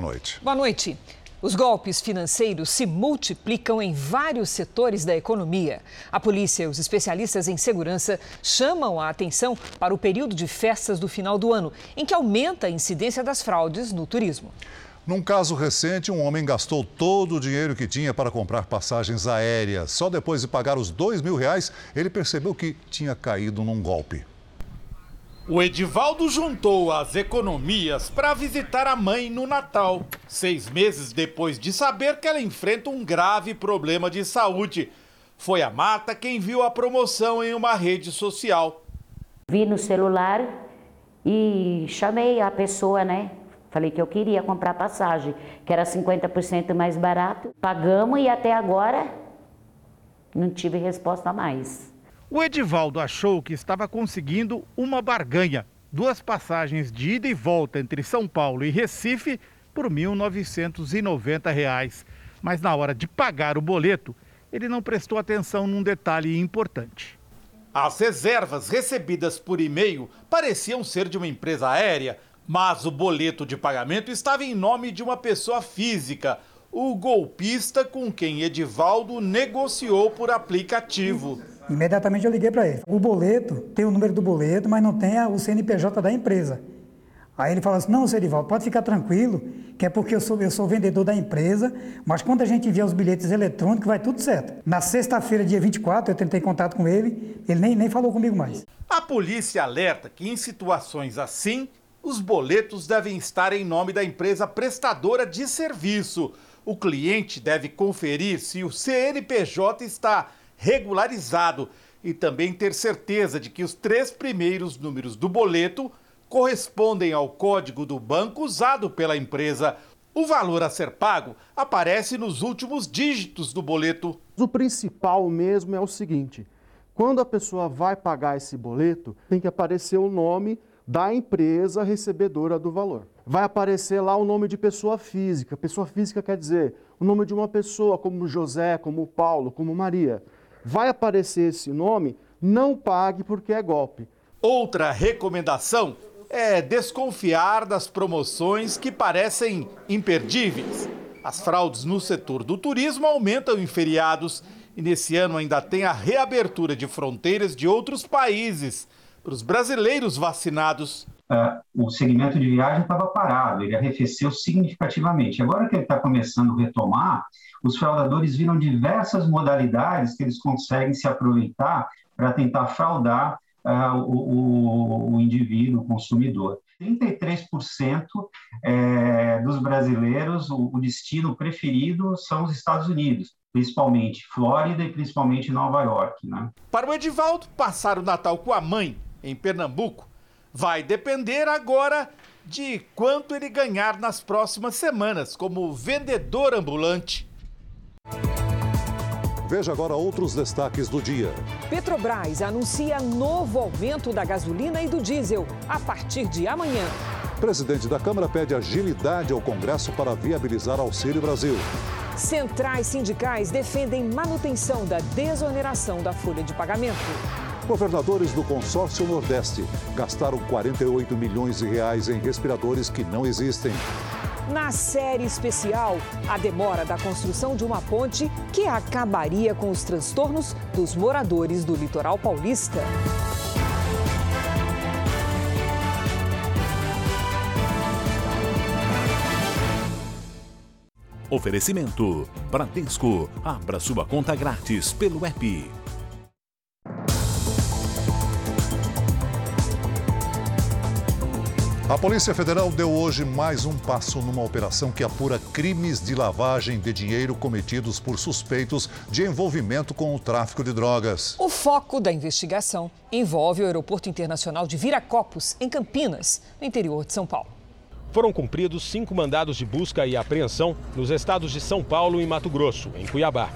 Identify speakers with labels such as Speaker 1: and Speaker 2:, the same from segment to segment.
Speaker 1: boa noite.
Speaker 2: Boa noite. Os golpes financeiros se multiplicam em vários setores da economia. A polícia e os especialistas em segurança chamam a atenção para o período de festas do final do ano, em que aumenta a incidência das fraudes no turismo.
Speaker 1: Num caso recente, um homem gastou todo o dinheiro que tinha para comprar passagens aéreas. Só depois de pagar os dois mil reais, ele percebeu que tinha caído num golpe.
Speaker 3: O Edivaldo juntou as economias para visitar a mãe no Natal, seis meses depois de saber que ela enfrenta um grave problema de saúde. Foi a Marta quem viu a promoção em uma rede social.
Speaker 4: Vi no celular e chamei a pessoa, né? Falei que eu queria comprar passagem, que era 50% mais barato. Pagamos e até agora não tive resposta mais.
Speaker 3: O Edivaldo achou que estava conseguindo uma barganha. Duas passagens de ida e volta entre São Paulo e Recife por 1.990 reais. Mas na hora de pagar o boleto, ele não prestou atenção num detalhe importante. As reservas recebidas por e-mail pareciam ser de uma empresa aérea, mas o boleto de pagamento estava em nome de uma pessoa física, o golpista com quem Edivaldo negociou por aplicativo.
Speaker 5: Imediatamente eu liguei para ele. O boleto, tem o número do boleto, mas não tem o CNPJ da empresa. Aí ele falou assim, não, Serivaldo, pode ficar tranquilo, que é porque eu sou, eu sou vendedor da empresa, mas quando a gente envia os bilhetes eletrônicos, vai tudo certo. Na sexta-feira, dia 24, eu tentei contato com ele, ele nem, nem falou comigo mais.
Speaker 3: A polícia alerta que em situações assim, os boletos devem estar em nome da empresa prestadora de serviço. O cliente deve conferir se o CNPJ está regularizado e também ter certeza de que os três primeiros números do boleto correspondem ao código do banco usado pela empresa. O valor a ser pago aparece nos últimos dígitos do boleto.
Speaker 6: O principal mesmo é o seguinte: quando a pessoa vai pagar esse boleto, tem que aparecer o nome da empresa recebedora do valor. Vai aparecer lá o nome de pessoa física. Pessoa física quer dizer o nome de uma pessoa, como José, como Paulo, como Maria vai aparecer esse nome, não pague porque é golpe.
Speaker 3: Outra recomendação é desconfiar das promoções que parecem imperdíveis. As fraudes no setor do turismo aumentam em feriados e nesse ano ainda tem a reabertura de fronteiras de outros países para os brasileiros vacinados.
Speaker 7: Uh, o segmento de viagem estava parado, ele arrefeceu significativamente. Agora que ele está começando a retomar, os fraudadores viram diversas modalidades que eles conseguem se aproveitar para tentar fraudar uh, o, o, indivíduo, o consumidor. 33% é, dos brasileiros, o, o destino preferido são os Estados Unidos principalmente Flórida e principalmente Nova York. Né?
Speaker 3: Para o Edivaldo, passar o Natal com a mãe em Pernambuco vai depender agora de quanto ele ganhar nas próximas semanas como vendedor ambulante.
Speaker 1: Veja agora outros destaques do dia.
Speaker 2: Petrobras anuncia novo aumento da gasolina e do diesel a partir de amanhã.
Speaker 1: Presidente da Câmara pede agilidade ao Congresso para viabilizar Auxílio Brasil.
Speaker 2: Centrais sindicais defendem manutenção da desoneração da folha de pagamento.
Speaker 1: Governadores do consórcio Nordeste gastaram 48 milhões de reais em respiradores que não existem.
Speaker 2: Na série especial, a demora da construção de uma ponte que acabaria com os transtornos dos moradores do litoral paulista.
Speaker 8: Oferecimento: Bradesco. Abra sua conta grátis pelo app.
Speaker 1: A Polícia Federal deu hoje mais um passo numa operação que apura crimes de lavagem de dinheiro cometidos por suspeitos de envolvimento com o tráfico de drogas.
Speaker 2: O foco da investigação envolve o Aeroporto Internacional de Viracopos, em Campinas, no interior de São Paulo.
Speaker 9: Foram cumpridos cinco mandados de busca e apreensão nos estados de São Paulo e Mato Grosso, em Cuiabá.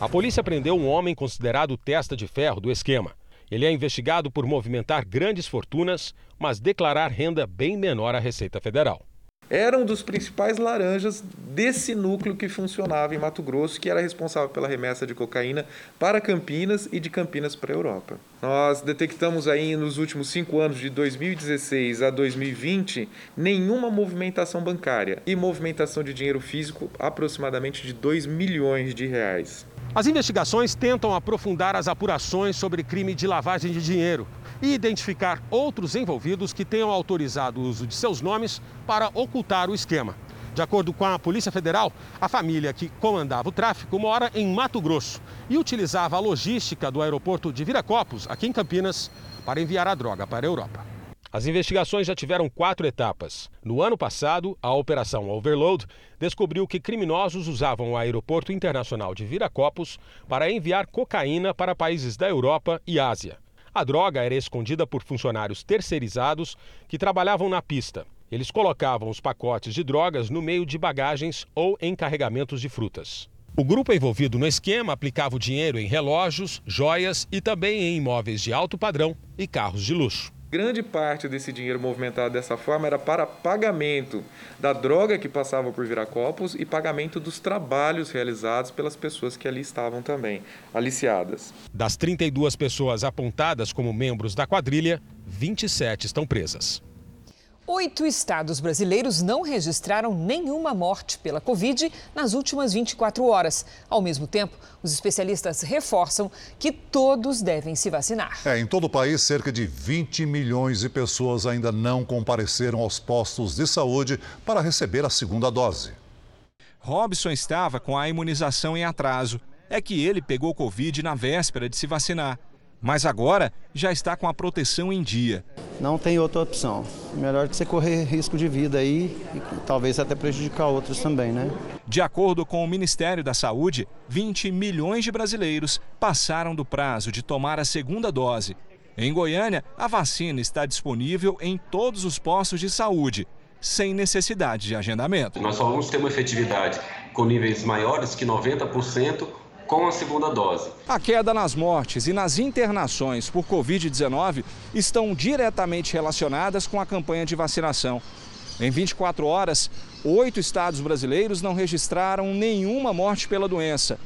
Speaker 9: A polícia prendeu um homem considerado testa de ferro do esquema. Ele é investigado por movimentar grandes fortunas, mas declarar renda bem menor à Receita Federal.
Speaker 10: era um dos principais laranjas desse núcleo que funcionava em Mato Grosso, que era responsável pela remessa de cocaína para Campinas e de Campinas para a Europa. Nós detectamos aí nos últimos cinco anos, de 2016 a 2020, nenhuma movimentação bancária e movimentação de dinheiro físico aproximadamente de 2 milhões de reais.
Speaker 9: As investigações tentam aprofundar as apurações sobre crime de lavagem de dinheiro e identificar outros envolvidos que tenham autorizado o uso de seus nomes para ocultar o esquema. De acordo com a Polícia Federal, a família que comandava o tráfico mora em Mato Grosso e utilizava a logística do aeroporto de Viracopos, aqui em Campinas, para enviar a droga para a Europa. As investigações já tiveram quatro etapas. No ano passado, a Operação Overload descobriu que criminosos usavam o Aeroporto Internacional de Viracopos para enviar cocaína para países da Europa e Ásia. A droga era escondida por funcionários terceirizados que trabalhavam na pista. Eles colocavam os pacotes de drogas no meio de bagagens ou em carregamentos de frutas. O grupo envolvido no esquema aplicava o dinheiro em relógios, joias e também em imóveis de alto padrão e carros de luxo.
Speaker 10: Grande parte desse dinheiro movimentado dessa forma era para pagamento da droga que passava por Viracopos e pagamento dos trabalhos realizados pelas pessoas que ali estavam também aliciadas.
Speaker 9: Das 32 pessoas apontadas como membros da quadrilha, 27 estão presas.
Speaker 2: Oito estados brasileiros não registraram nenhuma morte pela Covid nas últimas 24 horas. Ao mesmo tempo, os especialistas reforçam que todos devem se vacinar.
Speaker 1: É, em todo o país, cerca de 20 milhões de pessoas ainda não compareceram aos postos de saúde para receber a segunda dose.
Speaker 11: Robson estava com a imunização em atraso. É que ele pegou Covid na véspera de se vacinar mas agora já está com a proteção em dia.
Speaker 12: Não tem outra opção. Melhor que você correr risco de vida aí e talvez até prejudicar outros também, né?
Speaker 11: De acordo com o Ministério da Saúde, 20 milhões de brasileiros passaram do prazo de tomar a segunda dose. Em Goiânia, a vacina está disponível em todos os postos de saúde, sem necessidade de agendamento.
Speaker 13: Nós só vamos ter uma efetividade com níveis maiores que 90% com a segunda dose.
Speaker 11: A queda nas mortes e nas internações por Covid-19 estão diretamente relacionadas com a campanha de vacinação. Em 24 horas, oito estados brasileiros não registraram nenhuma morte pela doença.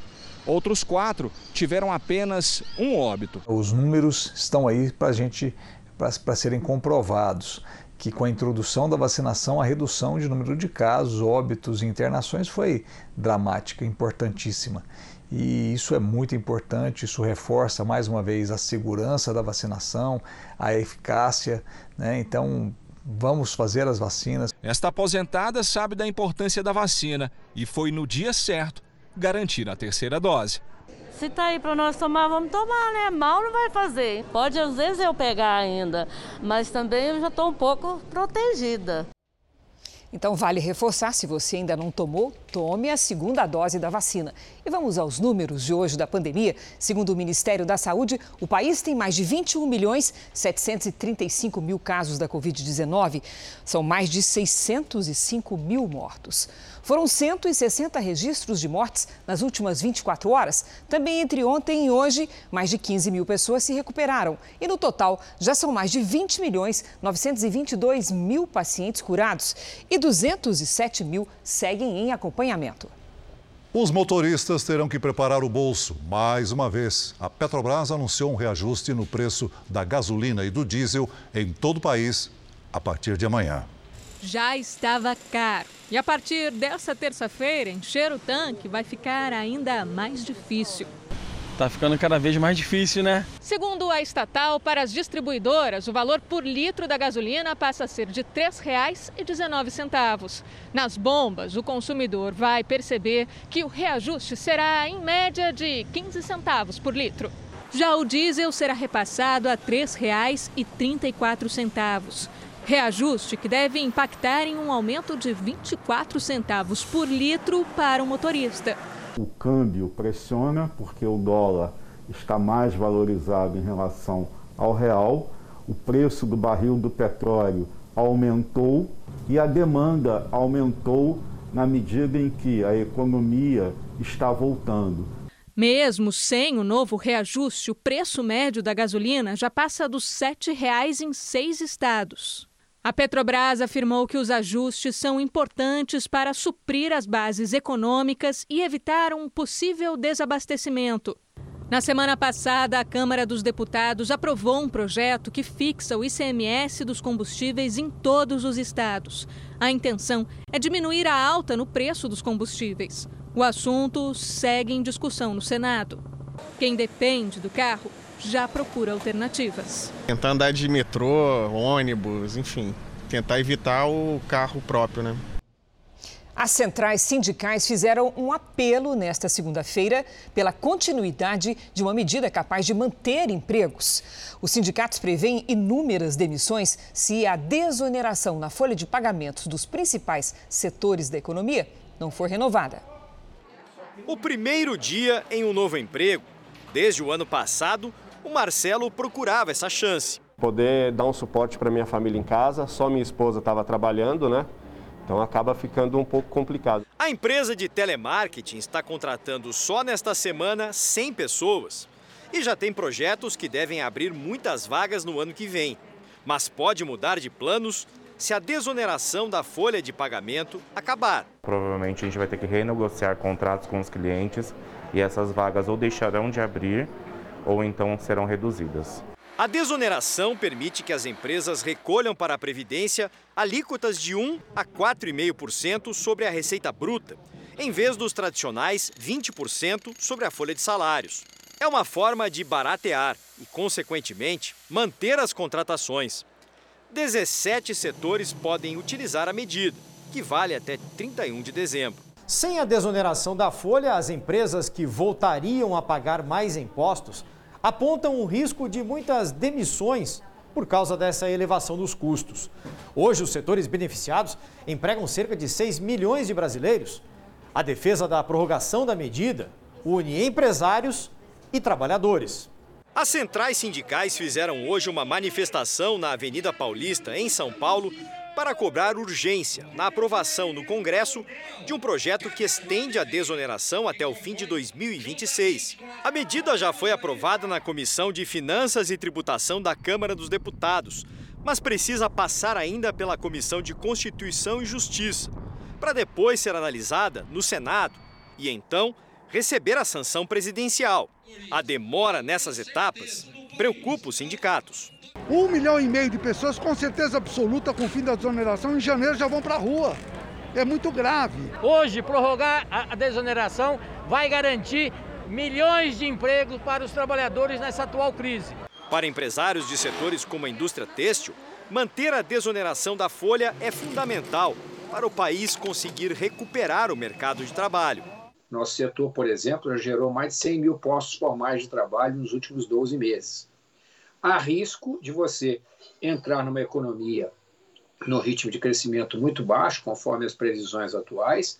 Speaker 11: Outros quatro tiveram apenas um óbito.
Speaker 14: Os números estão aí para a gente para serem comprovados que com a introdução da vacinação a redução de número de casos, óbitos e internações foi dramática, importantíssima. E isso é muito importante, isso reforça mais uma vez a segurança da vacinação, a eficácia. Né? Então, vamos fazer as vacinas.
Speaker 11: Esta aposentada sabe da importância da vacina e foi no dia certo garantir a terceira dose.
Speaker 15: Se tá aí para nós tomar, vamos tomar, né? Mal não vai fazer. Pode às vezes eu pegar ainda, mas também eu já estou um pouco protegida.
Speaker 2: Então, vale reforçar: se você ainda não tomou, tome a segunda dose da vacina. E vamos aos números de hoje da pandemia. Segundo o Ministério da Saúde, o país tem mais de 21 milhões 735 mil casos da Covid-19. São mais de 605 mil mortos. Foram 160 registros de mortes nas últimas 24 horas. Também entre ontem e hoje, mais de 15 mil pessoas se recuperaram. E no total, já são mais de 20 milhões 922 mil pacientes curados. E 207 mil seguem em acompanhamento.
Speaker 1: Os motoristas terão que preparar o bolso. Mais uma vez, a Petrobras anunciou um reajuste no preço da gasolina e do diesel em todo o país a partir de amanhã
Speaker 16: já estava caro. E a partir dessa terça-feira, encher o tanque vai ficar ainda mais difícil.
Speaker 17: Tá ficando cada vez mais difícil, né?
Speaker 16: Segundo a estatal, para as distribuidoras, o valor por litro da gasolina passa a ser de R$ 3,19. Nas bombas, o consumidor vai perceber que o reajuste será em média de 15 centavos por litro. Já o diesel será repassado a R$ 3,34. Reajuste que deve impactar em um aumento de 24 centavos por litro para o motorista.
Speaker 18: O câmbio pressiona porque o dólar está mais valorizado em relação ao real, o preço do barril do petróleo aumentou e a demanda aumentou na medida em que a economia está voltando.
Speaker 16: Mesmo sem o novo reajuste, o preço médio da gasolina já passa dos R$ 7,00 em seis estados. A Petrobras afirmou que os ajustes são importantes para suprir as bases econômicas e evitar um possível desabastecimento. Na semana passada, a Câmara dos Deputados aprovou um projeto que fixa o ICMS dos combustíveis em todos os estados. A intenção é diminuir a alta no preço dos combustíveis. O assunto segue em discussão no Senado. Quem depende do carro já procura alternativas.
Speaker 19: Tentar andar de metrô, ônibus, enfim, tentar evitar o carro próprio, né?
Speaker 2: As centrais sindicais fizeram um apelo nesta segunda-feira pela continuidade de uma medida capaz de manter empregos. Os sindicatos prevêem inúmeras demissões se a desoneração na folha de pagamentos dos principais setores da economia não for renovada.
Speaker 20: O primeiro dia em um novo emprego. Desde o ano passado, o Marcelo procurava essa chance.
Speaker 21: Poder dar um suporte para minha família em casa, só minha esposa estava trabalhando, né? Então acaba ficando um pouco complicado.
Speaker 20: A empresa de telemarketing está contratando só nesta semana 100 pessoas. E já tem projetos que devem abrir muitas vagas no ano que vem. Mas pode mudar de planos se a desoneração da folha de pagamento acabar.
Speaker 22: Provavelmente a gente vai ter que renegociar contratos com os clientes e essas vagas ou deixarão de abrir ou então serão reduzidas.
Speaker 20: A desoneração permite que as empresas recolham para a Previdência alíquotas de 1 a 4,5% sobre a receita bruta, em vez dos tradicionais 20% sobre a folha de salários. É uma forma de baratear e, consequentemente, manter as contratações. 17 setores podem utilizar a medida, que vale até 31 de dezembro.
Speaker 23: Sem a desoneração da folha, as empresas que voltariam a pagar mais impostos apontam o risco de muitas demissões por causa dessa elevação dos custos. Hoje, os setores beneficiados empregam cerca de 6 milhões de brasileiros. A defesa da prorrogação da medida une empresários e trabalhadores.
Speaker 20: As centrais sindicais fizeram hoje uma manifestação na Avenida Paulista, em São Paulo, para cobrar urgência na aprovação no Congresso de um projeto que estende a desoneração até o fim de 2026. A medida já foi aprovada na Comissão de Finanças e Tributação da Câmara dos Deputados, mas precisa passar ainda pela Comissão de Constituição e Justiça, para depois ser analisada no Senado e então receber a sanção presidencial. A demora nessas etapas preocupa os sindicatos.
Speaker 24: Um milhão e meio de pessoas, com certeza absoluta, com o fim da desoneração, em janeiro já vão para a rua. É muito grave.
Speaker 25: Hoje, prorrogar a desoneração vai garantir milhões de empregos para os trabalhadores nessa atual crise.
Speaker 20: Para empresários de setores como a indústria têxtil, manter a desoneração da folha é fundamental para o país conseguir recuperar o mercado de trabalho.
Speaker 26: Nosso setor, por exemplo, já gerou mais de 100 mil postos formais de trabalho nos últimos 12 meses há risco de você entrar numa economia no ritmo de crescimento muito baixo, conforme as previsões atuais,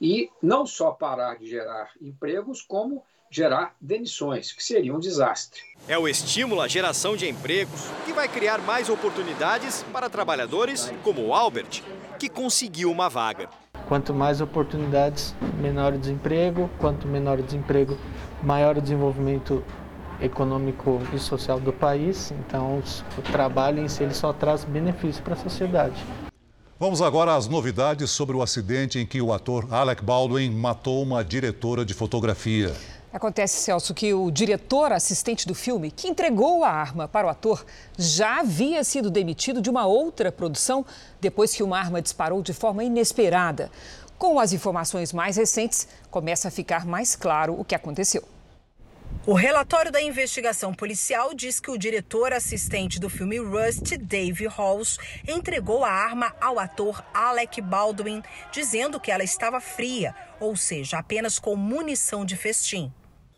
Speaker 26: e não só parar de gerar empregos, como gerar demissões, que seria um desastre.
Speaker 20: É o estímulo à geração de empregos que vai criar mais oportunidades para trabalhadores como o Albert, que conseguiu uma vaga.
Speaker 27: Quanto mais oportunidades, menor o desemprego, quanto menor o desemprego, maior o desenvolvimento econômico e social do país. Então, o trabalho em si ele só traz benefício para a sociedade.
Speaker 1: Vamos agora às novidades sobre o acidente em que o ator Alec Baldwin matou uma diretora de fotografia.
Speaker 2: Acontece, Celso, que o diretor assistente do filme, que entregou a arma para o ator, já havia sido demitido de uma outra produção depois que uma arma disparou de forma inesperada. Com as informações mais recentes, começa a ficar mais claro o que aconteceu.
Speaker 28: O relatório da investigação policial diz que o diretor assistente do filme Rust, Dave Halls, entregou a arma ao ator Alec Baldwin, dizendo que ela estava fria, ou seja, apenas com munição de festim.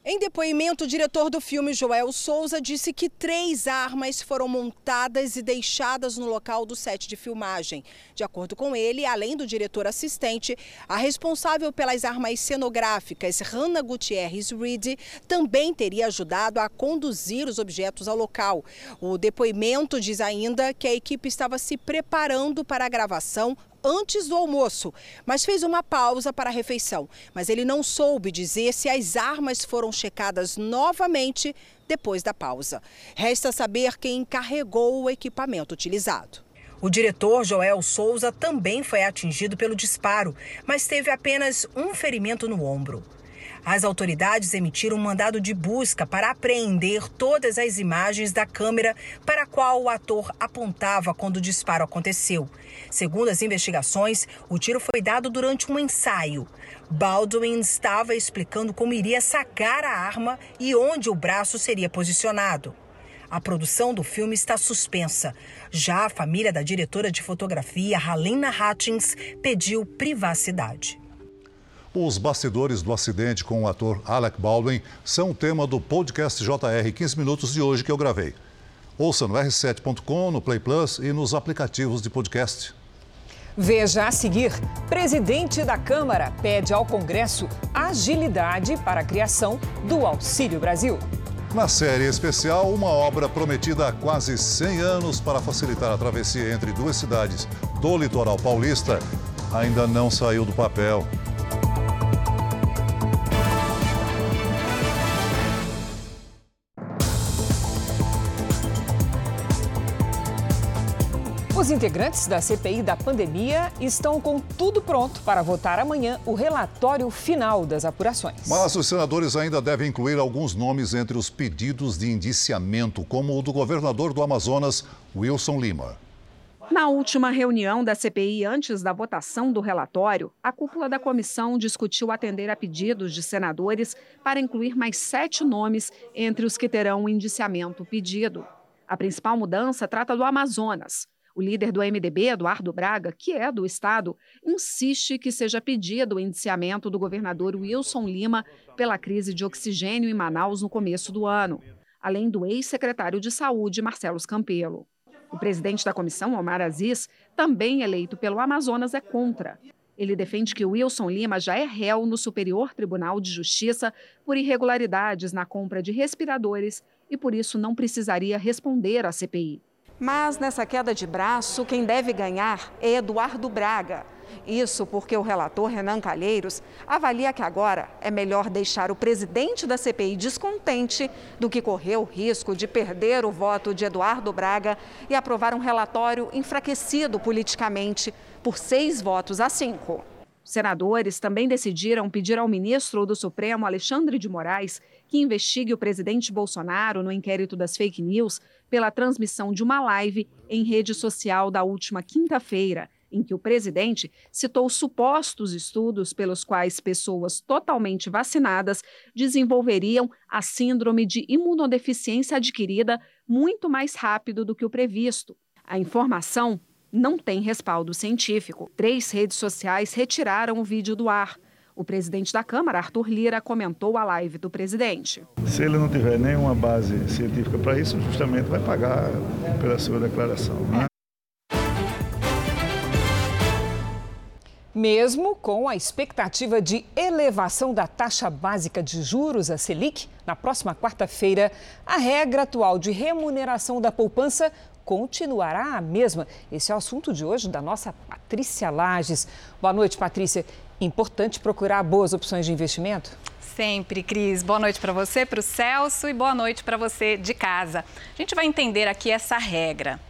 Speaker 28: Em depoimento, o diretor do filme, Joel Souza, disse que três armas foram montadas e deixadas no local do set de filmagem. De acordo com ele, além do diretor assistente, a responsável pelas armas cenográficas, Hannah Gutierrez Reed, também teria ajudado a conduzir os objetos ao local. O depoimento diz ainda que a equipe estava se preparando para a gravação antes do almoço, mas fez uma pausa para a refeição. Mas ele não soube dizer se as armas foram checadas novamente depois da pausa. Resta saber quem encarregou o equipamento utilizado. O diretor Joel Souza também foi atingido pelo disparo, mas teve apenas um ferimento no ombro. As autoridades emitiram um mandado de busca para apreender todas as imagens da câmera para a qual o ator apontava quando o disparo aconteceu. Segundo as investigações, o tiro foi dado durante um ensaio. Baldwin estava explicando como iria sacar a arma e onde o braço seria posicionado. A produção do filme está suspensa. Já a família da diretora de fotografia, Halina Hutchins, pediu privacidade.
Speaker 1: Os bastidores do acidente com o ator Alec Baldwin são o tema do podcast JR 15 Minutos de hoje que eu gravei. Ouça no r7.com, no Play Plus e nos aplicativos de podcast.
Speaker 2: Veja a seguir: presidente da Câmara pede ao Congresso agilidade para a criação do Auxílio Brasil.
Speaker 1: Na série especial, uma obra prometida há quase 100 anos para facilitar a travessia entre duas cidades do litoral paulista ainda não saiu do papel.
Speaker 2: Os integrantes da CPI da pandemia estão com tudo pronto para votar amanhã o relatório final das apurações.
Speaker 1: Mas os senadores ainda devem incluir alguns nomes entre os pedidos de indiciamento, como o do governador do Amazonas, Wilson Lima.
Speaker 29: Na última reunião da CPI, antes da votação do relatório, a cúpula da comissão discutiu atender a pedidos de senadores para incluir mais sete nomes entre os que terão o indiciamento pedido. A principal mudança trata do Amazonas. O líder do MDB, Eduardo Braga, que é do estado, insiste que seja pedido o indiciamento do governador Wilson Lima pela crise de oxigênio em Manaus no começo do ano, além do ex-secretário de Saúde, Marcelo Campelo. O presidente da comissão, Omar Aziz, também eleito pelo Amazonas, é contra. Ele defende que Wilson Lima já é réu no Superior Tribunal de Justiça por irregularidades na compra de respiradores e por isso não precisaria responder à CPI. Mas nessa queda de braço, quem deve ganhar é Eduardo Braga. Isso porque o relator Renan Calheiros avalia que agora é melhor deixar o presidente da CPI descontente do que correr o risco de perder o voto de Eduardo Braga e aprovar um relatório enfraquecido politicamente por seis votos a cinco. Senadores também decidiram pedir ao ministro do Supremo, Alexandre de Moraes, que investigue o presidente Bolsonaro no inquérito das fake news pela transmissão de uma live em rede social da última quinta-feira, em que o presidente citou supostos estudos pelos quais pessoas totalmente vacinadas desenvolveriam a síndrome de imunodeficiência adquirida muito mais rápido do que o previsto. A informação não tem respaldo científico. Três redes sociais retiraram o vídeo do ar. O presidente da Câmara, Arthur Lira, comentou a live do presidente.
Speaker 30: Se ele não tiver nenhuma base científica para isso, justamente vai pagar pela sua declaração. Né?
Speaker 2: Mesmo com a expectativa de elevação da taxa básica de juros, a Selic, na próxima quarta-feira, a regra atual de remuneração da poupança continuará a mesma. Esse é o assunto de hoje da nossa Patrícia Lages. Boa noite, Patrícia. Importante procurar boas opções de investimento?
Speaker 31: Sempre, Cris. Boa noite para você, para o Celso e boa noite para você de casa. A gente vai entender aqui essa regra.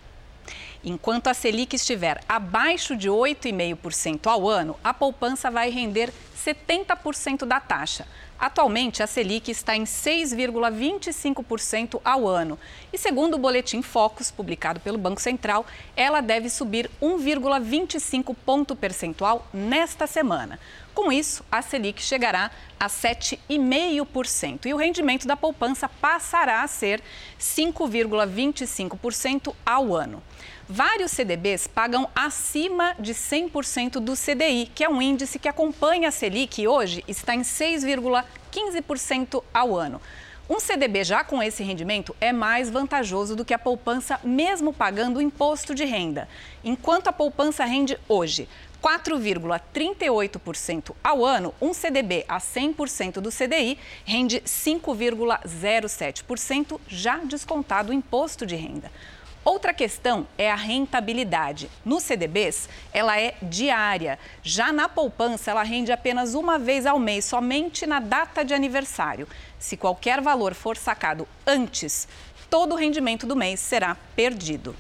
Speaker 31: Enquanto a Selic estiver abaixo de 8,5% ao ano, a poupança vai render 70% da taxa. Atualmente, a Selic está em 6,25% ao ano. E segundo o boletim Focus, publicado pelo Banco Central, ela deve subir 1,25 ponto percentual nesta semana. Com isso, a Selic chegará a 7,5% e o rendimento da poupança passará a ser 5,25% ao ano. Vários CDBs pagam acima de 100% do CDI, que é um índice que acompanha a Selic e hoje está em 6,15% ao ano. Um CDB já com esse rendimento é mais vantajoso do que a poupança, mesmo pagando imposto de renda. Enquanto a poupança rende hoje 4,38% ao ano, um CDB a 100% do CDI rende 5,07%, já descontado o imposto de renda. Outra questão é a rentabilidade. Nos CDBs, ela é diária. Já na poupança, ela rende apenas uma vez ao mês, somente na data de aniversário. Se qualquer valor for sacado antes, todo o rendimento do mês será perdido.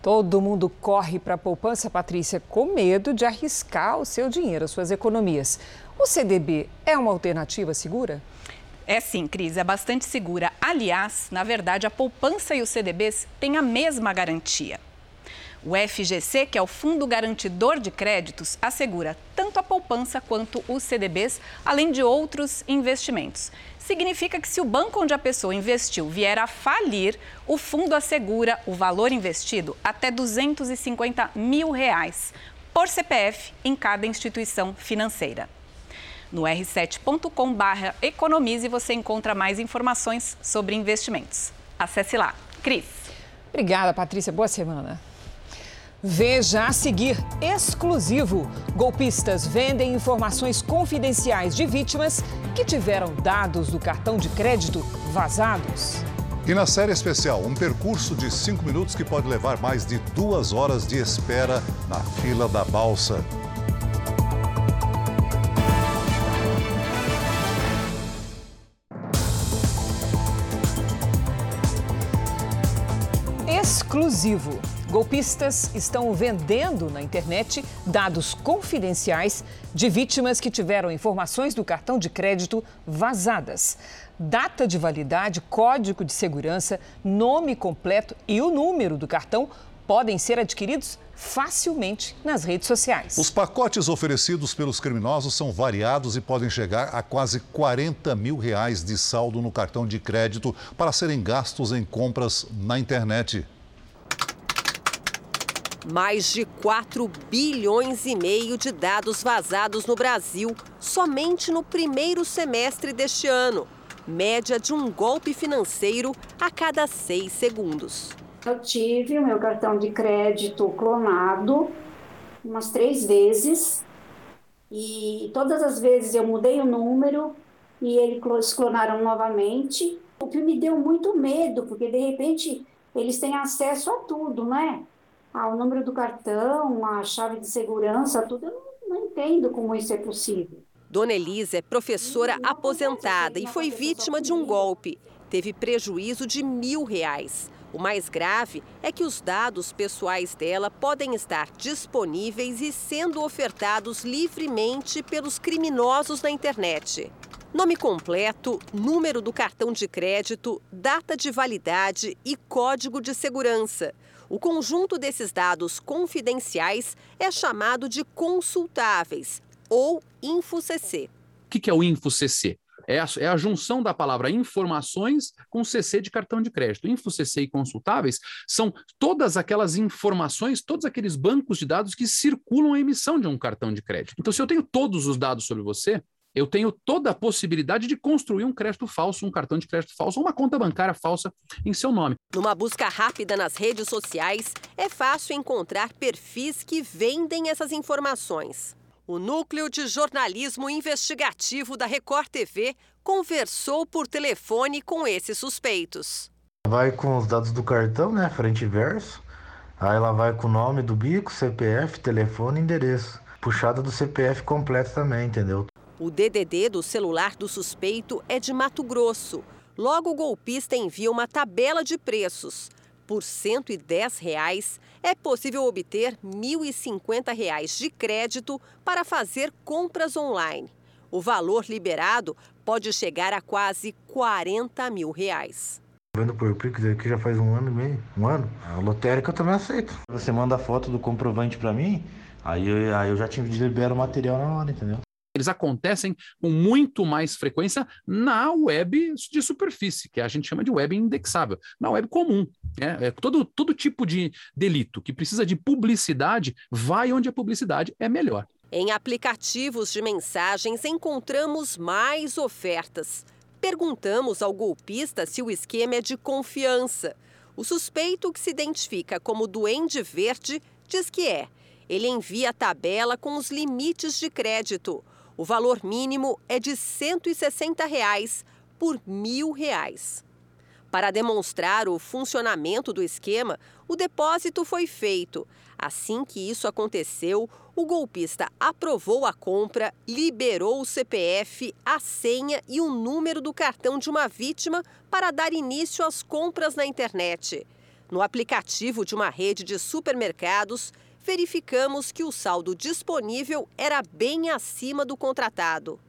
Speaker 2: Todo mundo corre para a poupança, Patrícia, com medo de arriscar o seu dinheiro, as suas economias. O CDB é uma alternativa segura?
Speaker 31: É sim, Cris, é bastante segura. Aliás, na verdade, a poupança e os CDBs têm a mesma garantia. O FGC, que é o Fundo Garantidor de Créditos, assegura tanto a poupança quanto os CDBs, além de outros investimentos. Significa que se o banco onde a pessoa investiu vier a falir, o fundo assegura o valor investido até 250 mil reais por CPF em cada instituição financeira. No r7.com.br economize você encontra mais informações sobre investimentos. Acesse lá. Cris.
Speaker 2: Obrigada, Patrícia. Boa semana. Veja a seguir, exclusivo. Golpistas vendem informações confidenciais de vítimas que tiveram dados do cartão de crédito vazados.
Speaker 1: E na série especial, um percurso de cinco minutos que pode levar mais de duas horas de espera na fila da balsa.
Speaker 2: Exclusivo. Golpistas estão vendendo na internet dados confidenciais de vítimas que tiveram informações do cartão de crédito vazadas. Data de validade, código de segurança, nome completo e o número do cartão podem ser adquiridos facilmente nas redes sociais.
Speaker 1: Os pacotes oferecidos pelos criminosos são variados e podem chegar a quase 40 mil reais de saldo no cartão de crédito para serem gastos em compras na internet.
Speaker 32: Mais de 4 bilhões e meio de dados vazados no Brasil somente no primeiro semestre deste ano. Média de um golpe financeiro a cada seis segundos.
Speaker 33: Eu tive o meu cartão de crédito clonado umas três vezes e todas as vezes eu mudei o número e eles clonaram novamente. O que me deu muito medo, porque de repente eles têm acesso a tudo, né? Ah, o número do cartão, a chave de segurança, tudo, eu não, entendo como isso é possível.
Speaker 32: Dona Elisa é professora aposentada e foi vítima de um golpe. Teve prejuízo de mil reais. O mais grave é que os dados pessoais dela podem estar disponíveis e sendo ofertados livremente pelos criminosos na internet. Nome completo, número do cartão de crédito, data de validade e código de segurança. O conjunto desses dados confidenciais é chamado de consultáveis ou InfoCC.
Speaker 34: O que é o InfoCC? É a, é a, junção da palavra informações com CC de cartão de crédito. InfoCC e consultáveis são todas aquelas informações, todos aqueles bancos de dados que circulam a emissão de um cartão de crédito. Então, se eu tenho todos os dados sobre você, eu tenho toda a possibilidade de construir um crédito falso, um cartão de crédito falso, uma conta bancária falsa em seu nome.
Speaker 32: Numa busca rápida nas redes sociais, é fácil encontrar perfis que vendem essas informações. O Núcleo de Jornalismo Investigativo da Record TV conversou por telefone com esses suspeitos.
Speaker 35: Vai com os dados do cartão, né, frente e verso. Aí ela vai com o nome do bico, CPF, telefone e endereço. Puxada do CPF completo também, entendeu?
Speaker 32: O DDD do celular do suspeito é de Mato Grosso. Logo, o golpista envia uma tabela de preços. Por 110 reais, é possível obter 1.050 reais de crédito para fazer compras online. O valor liberado pode chegar a quase 40 mil reais.
Speaker 35: Vendo por Pix aqui já faz um ano e meio, um ano. A lotérica eu também aceito. Você manda a foto do comprovante para mim, aí eu, aí eu já te libero o material na hora, entendeu?
Speaker 34: Eles acontecem com muito mais frequência na web de superfície, que a gente chama de web indexável, na web comum. Né? É, todo, todo tipo de delito que precisa de publicidade vai onde a publicidade é melhor.
Speaker 32: Em aplicativos de mensagens encontramos mais ofertas. Perguntamos ao golpista se o esquema é de confiança. O suspeito, que se identifica como Duende Verde, diz que é. Ele envia a tabela com os limites de crédito. O valor mínimo é de 160 reais por mil reais. Para demonstrar o funcionamento do esquema, o depósito foi feito. Assim que isso aconteceu, o golpista aprovou a compra, liberou o CPF, a senha e o número do cartão de uma vítima para dar início às compras na internet. No aplicativo de uma rede de supermercados, verificamos que o saldo disponível era bem acima do contratado.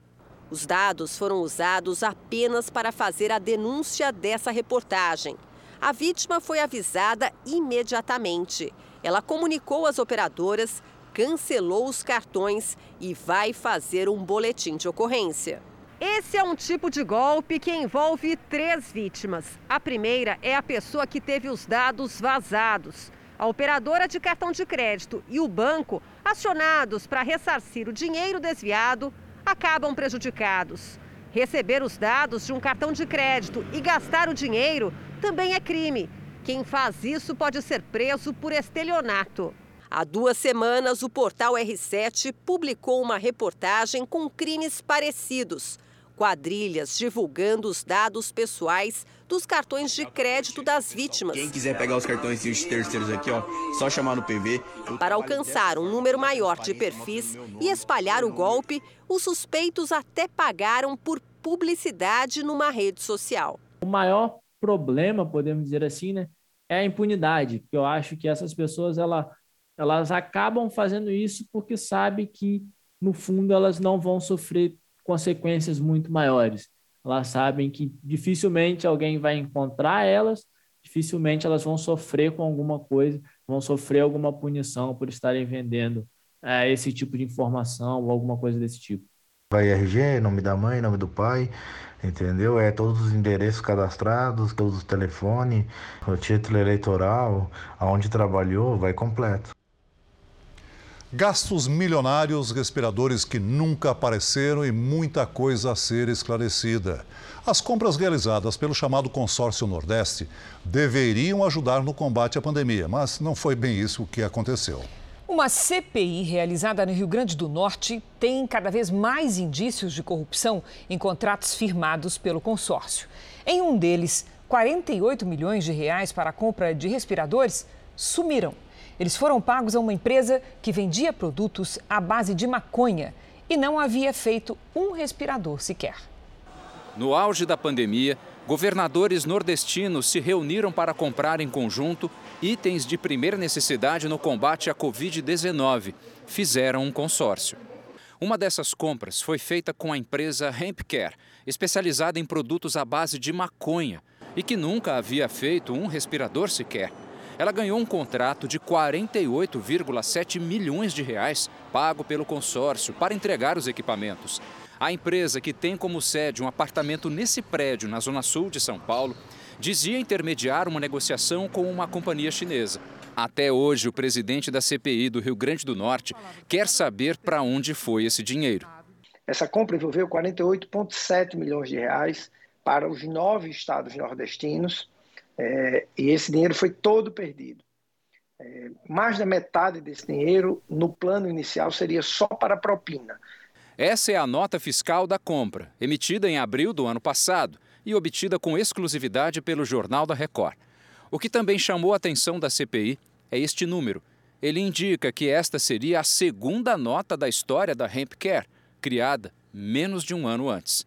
Speaker 32: Os dados foram usados apenas para fazer a denúncia dessa reportagem. A vítima foi avisada imediatamente. Ela comunicou às operadoras, cancelou os cartões e vai fazer um boletim de ocorrência. Esse é um tipo de golpe que envolve três vítimas. A primeira é a pessoa que teve os dados vazados. A operadora de cartão de crédito e o banco, acionados para ressarcir o dinheiro desviado, acabam prejudicados. Receber os dados de um cartão de crédito e gastar o dinheiro também é crime. Quem faz isso pode ser preso por estelionato. Há duas semanas, o portal R7 publicou uma reportagem com crimes parecidos. Quadrilhas divulgando os dados pessoais dos cartões de crédito das vítimas.
Speaker 36: Quem quiser pegar os cartões e os terceiros aqui, ó, só chamar no PV.
Speaker 32: Para alcançar um número maior de perfis e espalhar o golpe, os suspeitos até pagaram por publicidade numa rede social.
Speaker 27: O maior problema, podemos dizer assim, né, é a impunidade. Eu acho que essas pessoas ela, elas acabam fazendo isso porque sabem que no fundo elas não vão sofrer consequências muito maiores. Elas sabem que dificilmente alguém vai encontrar elas, dificilmente elas vão sofrer com alguma coisa, vão sofrer alguma punição por estarem vendendo é, esse tipo de informação ou alguma coisa desse tipo.
Speaker 35: Vai RG, nome da mãe, nome do pai, entendeu? É todos os endereços cadastrados, todos os telefones, o título eleitoral, aonde trabalhou, vai completo.
Speaker 1: Gastos milionários, respiradores que nunca apareceram e muita coisa a ser esclarecida. As compras realizadas pelo chamado Consórcio Nordeste deveriam ajudar no combate à pandemia, mas não foi bem isso que aconteceu.
Speaker 2: Uma CPI realizada no Rio Grande do Norte tem cada vez mais indícios de corrupção em contratos firmados pelo consórcio. Em um deles, 48 milhões de reais para a compra de respiradores sumiram. Eles foram pagos a uma empresa que vendia produtos à base de maconha e não havia feito um respirador sequer.
Speaker 37: No auge da pandemia, governadores nordestinos se reuniram para comprar em conjunto itens de primeira necessidade no combate à Covid-19. Fizeram um consórcio. Uma dessas compras foi feita com a empresa Hempcare, especializada em produtos à base de maconha e que nunca havia feito um respirador sequer ela ganhou um contrato de 48,7 milhões de reais pago pelo consórcio para entregar os equipamentos. A empresa, que tem como sede um apartamento nesse prédio na zona sul de São Paulo, dizia intermediar uma negociação com uma companhia chinesa. Até hoje, o presidente da CPI do Rio Grande do Norte quer saber para onde foi esse dinheiro.
Speaker 38: Essa compra envolveu 48,7 milhões de reais para os nove estados nordestinos é, e esse dinheiro foi todo perdido. É, mais da metade desse dinheiro, no plano inicial, seria só para propina.
Speaker 37: Essa é a nota fiscal da compra, emitida em abril do ano passado e obtida com exclusividade pelo Jornal da Record. O que também chamou a atenção da CPI é este número. Ele indica que esta seria a segunda nota da história da Hempcare, criada menos de um ano antes.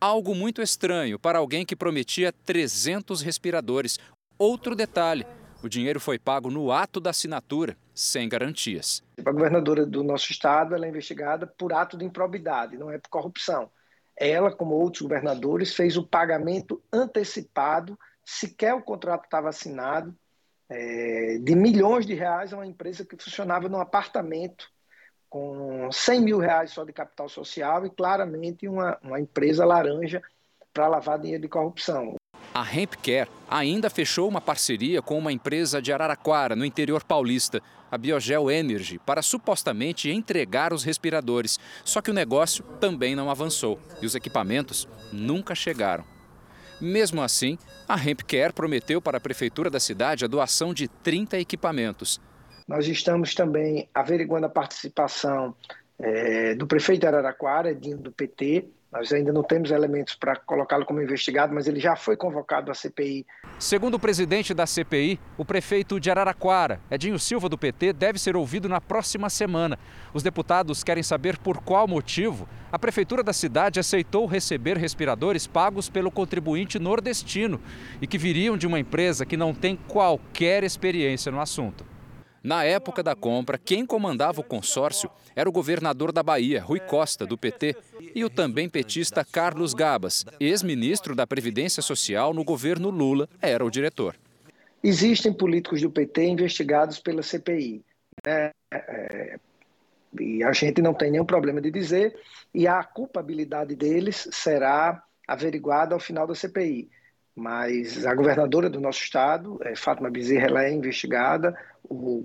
Speaker 37: Algo muito estranho para alguém que prometia 300 respiradores. Outro detalhe: o dinheiro foi pago no ato da assinatura, sem garantias.
Speaker 38: A governadora do nosso estado é investigada por ato de improbidade, não é por corrupção. Ela, como outros governadores, fez o pagamento antecipado, sequer o contrato estava assinado, é, de milhões de reais a uma empresa que funcionava num apartamento com 100 mil reais só de capital social e claramente uma, uma empresa laranja para lavar dinheiro de corrupção.
Speaker 37: A Hempcare ainda fechou uma parceria com uma empresa de Araraquara, no interior paulista, a Biogel Energy, para supostamente entregar os respiradores. Só que o negócio também não avançou e os equipamentos nunca chegaram. Mesmo assim, a Hempcare prometeu para a prefeitura da cidade a doação de 30 equipamentos.
Speaker 38: Nós estamos também averiguando a participação é, do prefeito de Araraquara, do PT, Nós ainda não temos elementos para colocá-lo como investigado, mas ele já foi convocado à CPI.
Speaker 37: Segundo o presidente da CPI, o prefeito de Araraquara, Edinho Silva, do PT, deve ser ouvido na próxima semana. Os deputados querem saber por qual motivo a prefeitura da cidade aceitou receber respiradores pagos pelo contribuinte nordestino e que viriam de uma empresa que não tem qualquer experiência no assunto. Na época da compra, quem comandava o consórcio era o governador da Bahia, Rui Costa, do PT, e o também petista Carlos Gabas, ex-ministro da Previdência Social no governo Lula, era o diretor.
Speaker 38: Existem políticos do PT investigados pela CPI. Né? É, e a gente não tem nenhum problema de dizer, e a culpabilidade deles será averiguada ao final da CPI. Mas a governadora do nosso estado, é, Fátima Bezerra, ela é investigada, o,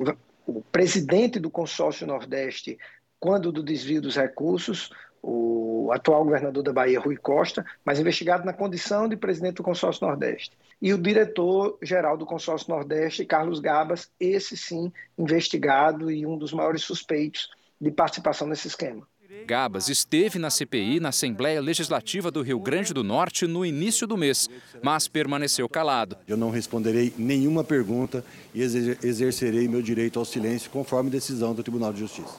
Speaker 38: o presidente do consórcio Nordeste, quando do desvio dos recursos, o atual governador da Bahia, Rui Costa, mas investigado na condição de presidente do consórcio Nordeste. E o diretor-geral do consórcio Nordeste, Carlos Gabas, esse sim investigado e um dos maiores suspeitos de participação nesse esquema.
Speaker 37: Gabas esteve na CPI na Assembleia Legislativa do Rio Grande do Norte no início do mês, mas permaneceu calado.
Speaker 39: Eu não responderei nenhuma pergunta e exercerei meu direito ao silêncio conforme decisão do Tribunal de Justiça.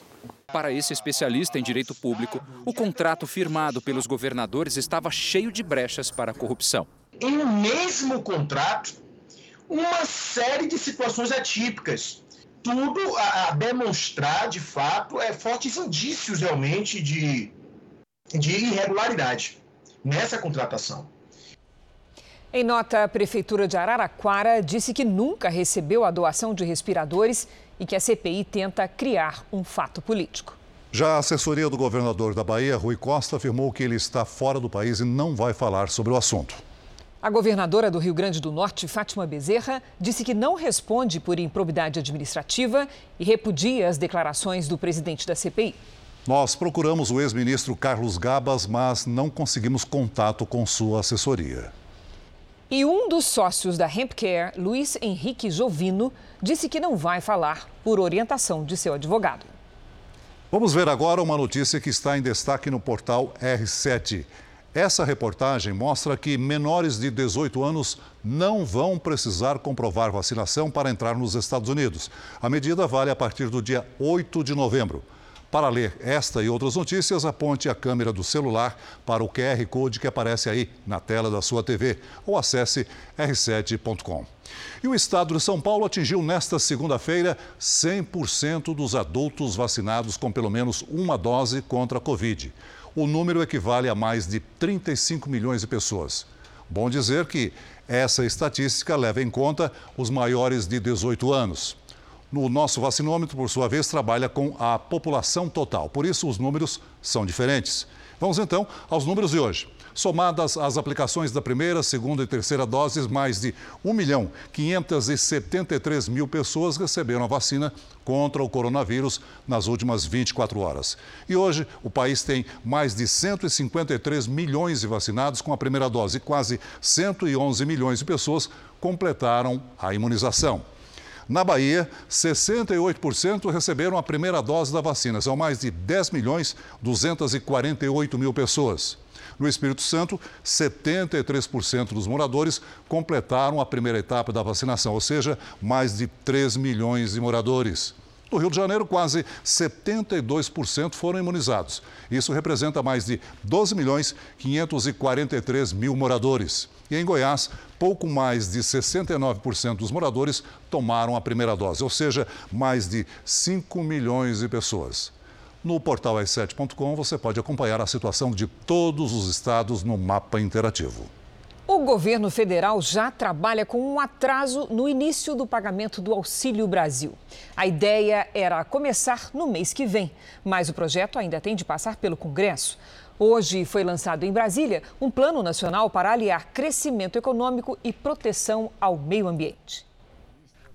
Speaker 37: Para esse especialista em direito público, o contrato firmado pelos governadores estava cheio de brechas para a corrupção.
Speaker 40: Em um mesmo contrato, uma série de situações atípicas tudo a, a demonstrar, de fato, é, fortes indícios realmente de, de irregularidade nessa contratação.
Speaker 2: Em nota, a Prefeitura de Araraquara disse que nunca recebeu a doação de respiradores e que a CPI tenta criar um fato político.
Speaker 1: Já a assessoria do governador da Bahia, Rui Costa, afirmou que ele está fora do país e não vai falar sobre o assunto.
Speaker 2: A governadora do Rio Grande do Norte, Fátima Bezerra, disse que não responde por improbidade administrativa e repudia as declarações do presidente da CPI.
Speaker 1: Nós procuramos o ex-ministro Carlos Gabas, mas não conseguimos contato com sua assessoria.
Speaker 2: E um dos sócios da Hempcare, Luiz Henrique Jovino, disse que não vai falar por orientação de seu advogado.
Speaker 1: Vamos ver agora uma notícia que está em destaque no portal R7. Essa reportagem mostra que menores de 18 anos não vão precisar comprovar vacinação para entrar nos Estados Unidos. A medida vale a partir do dia 8 de novembro. Para ler esta e outras notícias, aponte a câmera do celular para o QR Code que aparece aí na tela da sua TV ou acesse r7.com. E o estado de São Paulo atingiu nesta segunda-feira 100% dos adultos vacinados com pelo menos uma dose contra a Covid o número equivale a mais de 35 milhões de pessoas. Bom dizer que essa estatística leva em conta os maiores de 18 anos. No nosso vacinômetro, por sua vez, trabalha com a população total, por isso os números são diferentes. Vamos então aos números de hoje. Somadas as aplicações da primeira, segunda e terceira doses, mais de 1 milhão 573 mil pessoas receberam a vacina contra o coronavírus nas últimas 24 horas. E hoje o país tem mais de 153 milhões de vacinados com a primeira dose. Quase 111 milhões de pessoas completaram a imunização. Na Bahia, 68% receberam a primeira dose da vacina. São mais de 10 milhões 248 mil pessoas. No Espírito Santo, 73% dos moradores completaram a primeira etapa da vacinação, ou seja, mais de 3 milhões de moradores. No Rio de Janeiro, quase 72% foram imunizados. Isso representa mais de 12 milhões 543 mil moradores. E em Goiás, pouco mais de 69% dos moradores tomaram a primeira dose, ou seja, mais de 5 milhões de pessoas. No portal s7.com você pode acompanhar a situação de todos os estados no mapa interativo.
Speaker 2: O governo federal já trabalha com um atraso no início do pagamento do Auxílio Brasil. A ideia era começar no mês que vem, mas o projeto ainda tem de passar pelo Congresso. Hoje foi lançado em Brasília um plano nacional para aliar crescimento econômico e proteção ao meio ambiente.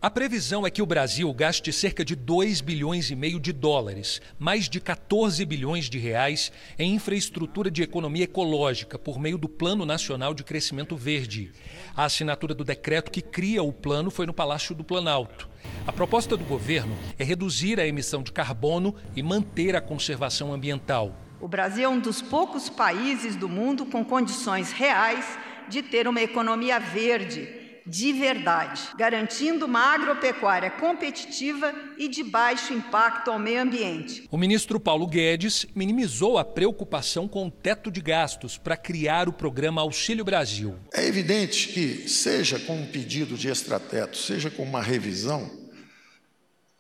Speaker 41: A previsão é que o Brasil gaste cerca de 2 bilhões e meio de dólares, mais de 14 bilhões de reais, em infraestrutura de economia ecológica por meio do Plano Nacional de Crescimento Verde. A assinatura do decreto que cria o plano foi no Palácio do Planalto. A proposta do governo é reduzir a emissão de carbono e manter a conservação ambiental.
Speaker 42: O Brasil é um dos poucos países do mundo com condições reais de ter uma economia verde de verdade, garantindo uma agropecuária competitiva e de baixo impacto ao meio ambiente.
Speaker 41: O ministro Paulo Guedes minimizou a preocupação com o teto de gastos para criar o programa Auxílio Brasil.
Speaker 43: É evidente que, seja com um pedido de extrateto, seja com uma revisão,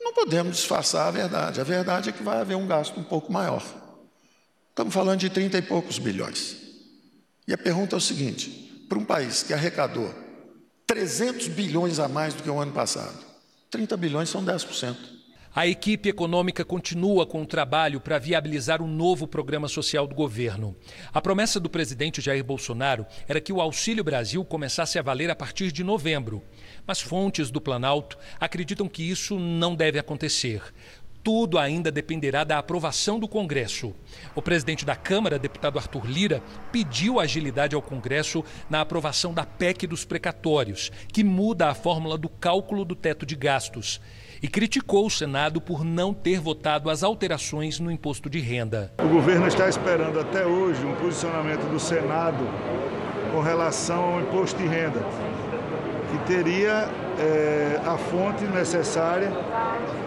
Speaker 43: não podemos disfarçar a verdade. A verdade é que vai haver um gasto um pouco maior. Estamos falando de 30 e poucos bilhões. E a pergunta é o seguinte: para um país que arrecadou 300 bilhões a mais do que o ano passado. 30 bilhões são 10%.
Speaker 41: A equipe econômica continua com o trabalho para viabilizar um novo programa social do governo. A promessa do presidente Jair Bolsonaro era que o Auxílio Brasil começasse a valer a partir de novembro. Mas fontes do Planalto acreditam que isso não deve acontecer tudo ainda dependerá da aprovação do Congresso. O presidente da Câmara, deputado Arthur Lira, pediu agilidade ao Congresso na aprovação da PEC dos precatórios, que muda a fórmula do cálculo do teto de gastos. E criticou o Senado por não ter votado as alterações no imposto de renda.
Speaker 30: O governo está esperando até hoje um posicionamento do Senado com relação ao imposto de renda, que teria é, a fonte necessária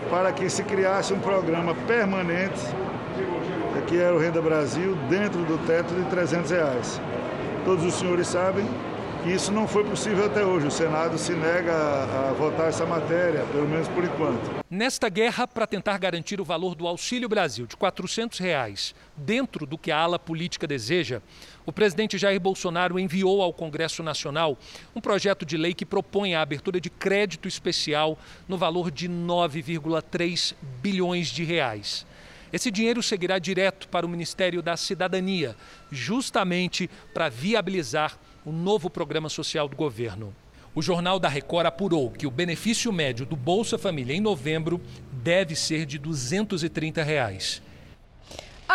Speaker 30: para que se criasse um programa permanente, que era o Renda Brasil, dentro do teto de 300 reais. Todos os senhores sabem que isso não foi possível até hoje. O Senado se nega a, a votar essa matéria, pelo menos por enquanto.
Speaker 41: Nesta guerra para tentar garantir o valor do Auxílio Brasil de 400 reais, dentro do que a ala política deseja, o presidente Jair Bolsonaro enviou ao Congresso Nacional um projeto de lei que propõe a abertura de crédito especial no valor de 9,3 bilhões de reais. Esse dinheiro seguirá direto para o Ministério da Cidadania, justamente para viabilizar o novo programa social do governo. O Jornal da Record apurou que o benefício médio do Bolsa Família em novembro deve ser de 230 reais.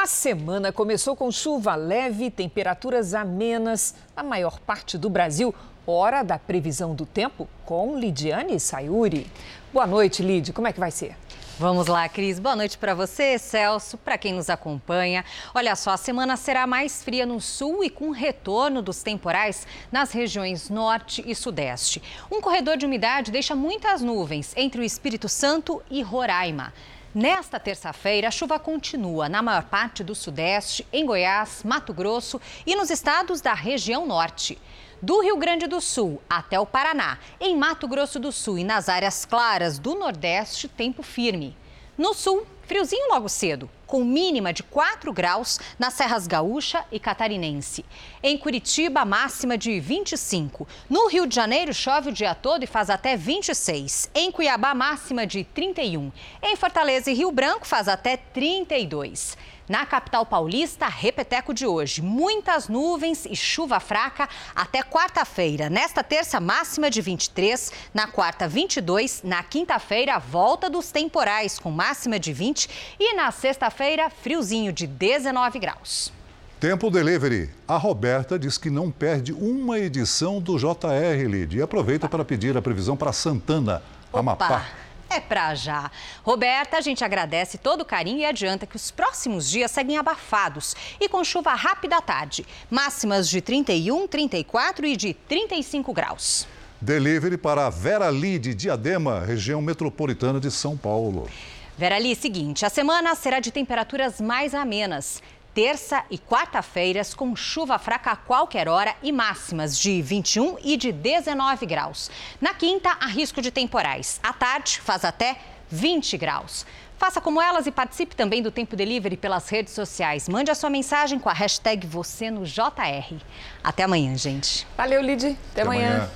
Speaker 2: A semana começou com chuva leve temperaturas amenas na maior parte do Brasil. Hora da previsão do tempo com Lidiane Sayuri. Boa noite, Lid. Como é que vai ser?
Speaker 44: Vamos lá, Cris. Boa noite para você, Celso, para quem nos acompanha. Olha só, a semana será mais fria no sul e com retorno dos temporais nas regiões norte e sudeste. Um corredor de umidade deixa muitas nuvens entre o Espírito Santo e Roraima. Nesta terça-feira, a chuva continua na maior parte do Sudeste, em Goiás, Mato Grosso e nos estados da região norte. Do Rio Grande do Sul até o Paraná, em Mato Grosso do Sul e nas áreas claras do Nordeste, tempo firme. No sul, friozinho logo cedo, com mínima de 4 graus nas Serras Gaúcha e Catarinense. Em Curitiba, máxima de 25. No Rio de Janeiro, chove o dia todo e faz até 26. Em Cuiabá, máxima de 31. Em Fortaleza e Rio Branco, faz até 32. Na capital paulista, repeteco de hoje. Muitas nuvens e chuva fraca até quarta-feira. Nesta terça, máxima de 23. Na quarta, 22. Na quinta-feira, volta dos temporais, com máxima de 20. E na sexta-feira, friozinho de 19 graus.
Speaker 1: Tempo Delivery. A Roberta diz que não perde uma edição do JR Lid e aproveita para pedir a previsão para Santana,
Speaker 44: Opa.
Speaker 1: Amapá.
Speaker 44: É pra já. Roberta, a gente agradece todo o carinho e adianta que os próximos dias seguem abafados e com chuva rápida à tarde. Máximas de 31, 34 e de 35 graus.
Speaker 1: Delivery para Vera Lee de Diadema, região metropolitana de São Paulo.
Speaker 44: Vera Lee, seguinte, a semana será de temperaturas mais amenas terça e quarta-feiras com chuva fraca a qualquer hora e máximas de 21 e de 19 graus. Na quinta, há risco de temporais. À tarde, faz até 20 graus. Faça como elas e participe também do Tempo Delivery pelas redes sociais. Mande a sua mensagem com a hashtag você no JR. Até amanhã, gente.
Speaker 2: Valeu, Lid. Até, Até amanhã. amanhã.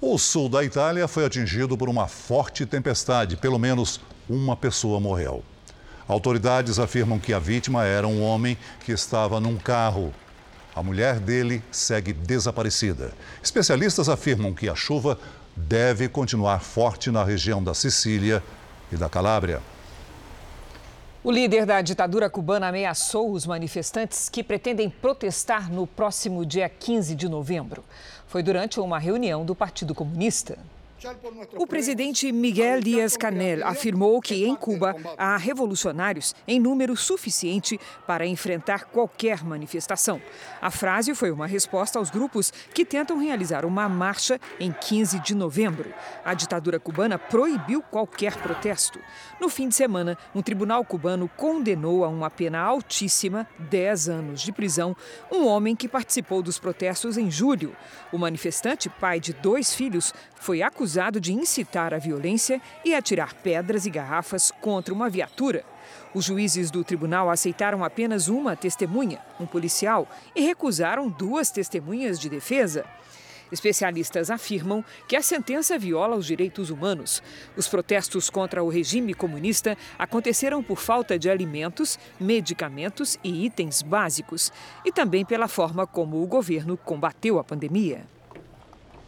Speaker 1: O sul da Itália foi atingido por uma forte tempestade. Pelo menos uma pessoa morreu. Autoridades afirmam que a vítima era um homem que estava num carro. A mulher dele segue desaparecida. Especialistas afirmam que a chuva deve continuar forte na região da Sicília e da Calábria.
Speaker 2: O líder da ditadura cubana ameaçou os manifestantes que pretendem protestar no próximo dia 15 de novembro. Foi durante uma reunião do Partido Comunista. O presidente Miguel Díaz-Canel afirmou que em Cuba há revolucionários em número suficiente para enfrentar qualquer manifestação. A frase foi uma resposta aos grupos que tentam realizar uma marcha em 15 de novembro. A ditadura cubana proibiu qualquer protesto. No fim de semana, um tribunal cubano condenou a uma pena altíssima, 10 anos de prisão, um homem que participou dos protestos em julho. O manifestante, pai de dois filhos, foi acusado de incitar a violência e atirar pedras e garrafas contra uma viatura. Os juízes do tribunal aceitaram apenas uma testemunha, um policial, e recusaram duas testemunhas de defesa. Especialistas afirmam que a sentença viola os direitos humanos. Os protestos contra o regime comunista aconteceram por falta de alimentos, medicamentos e itens básicos, e também pela forma como o governo combateu a pandemia.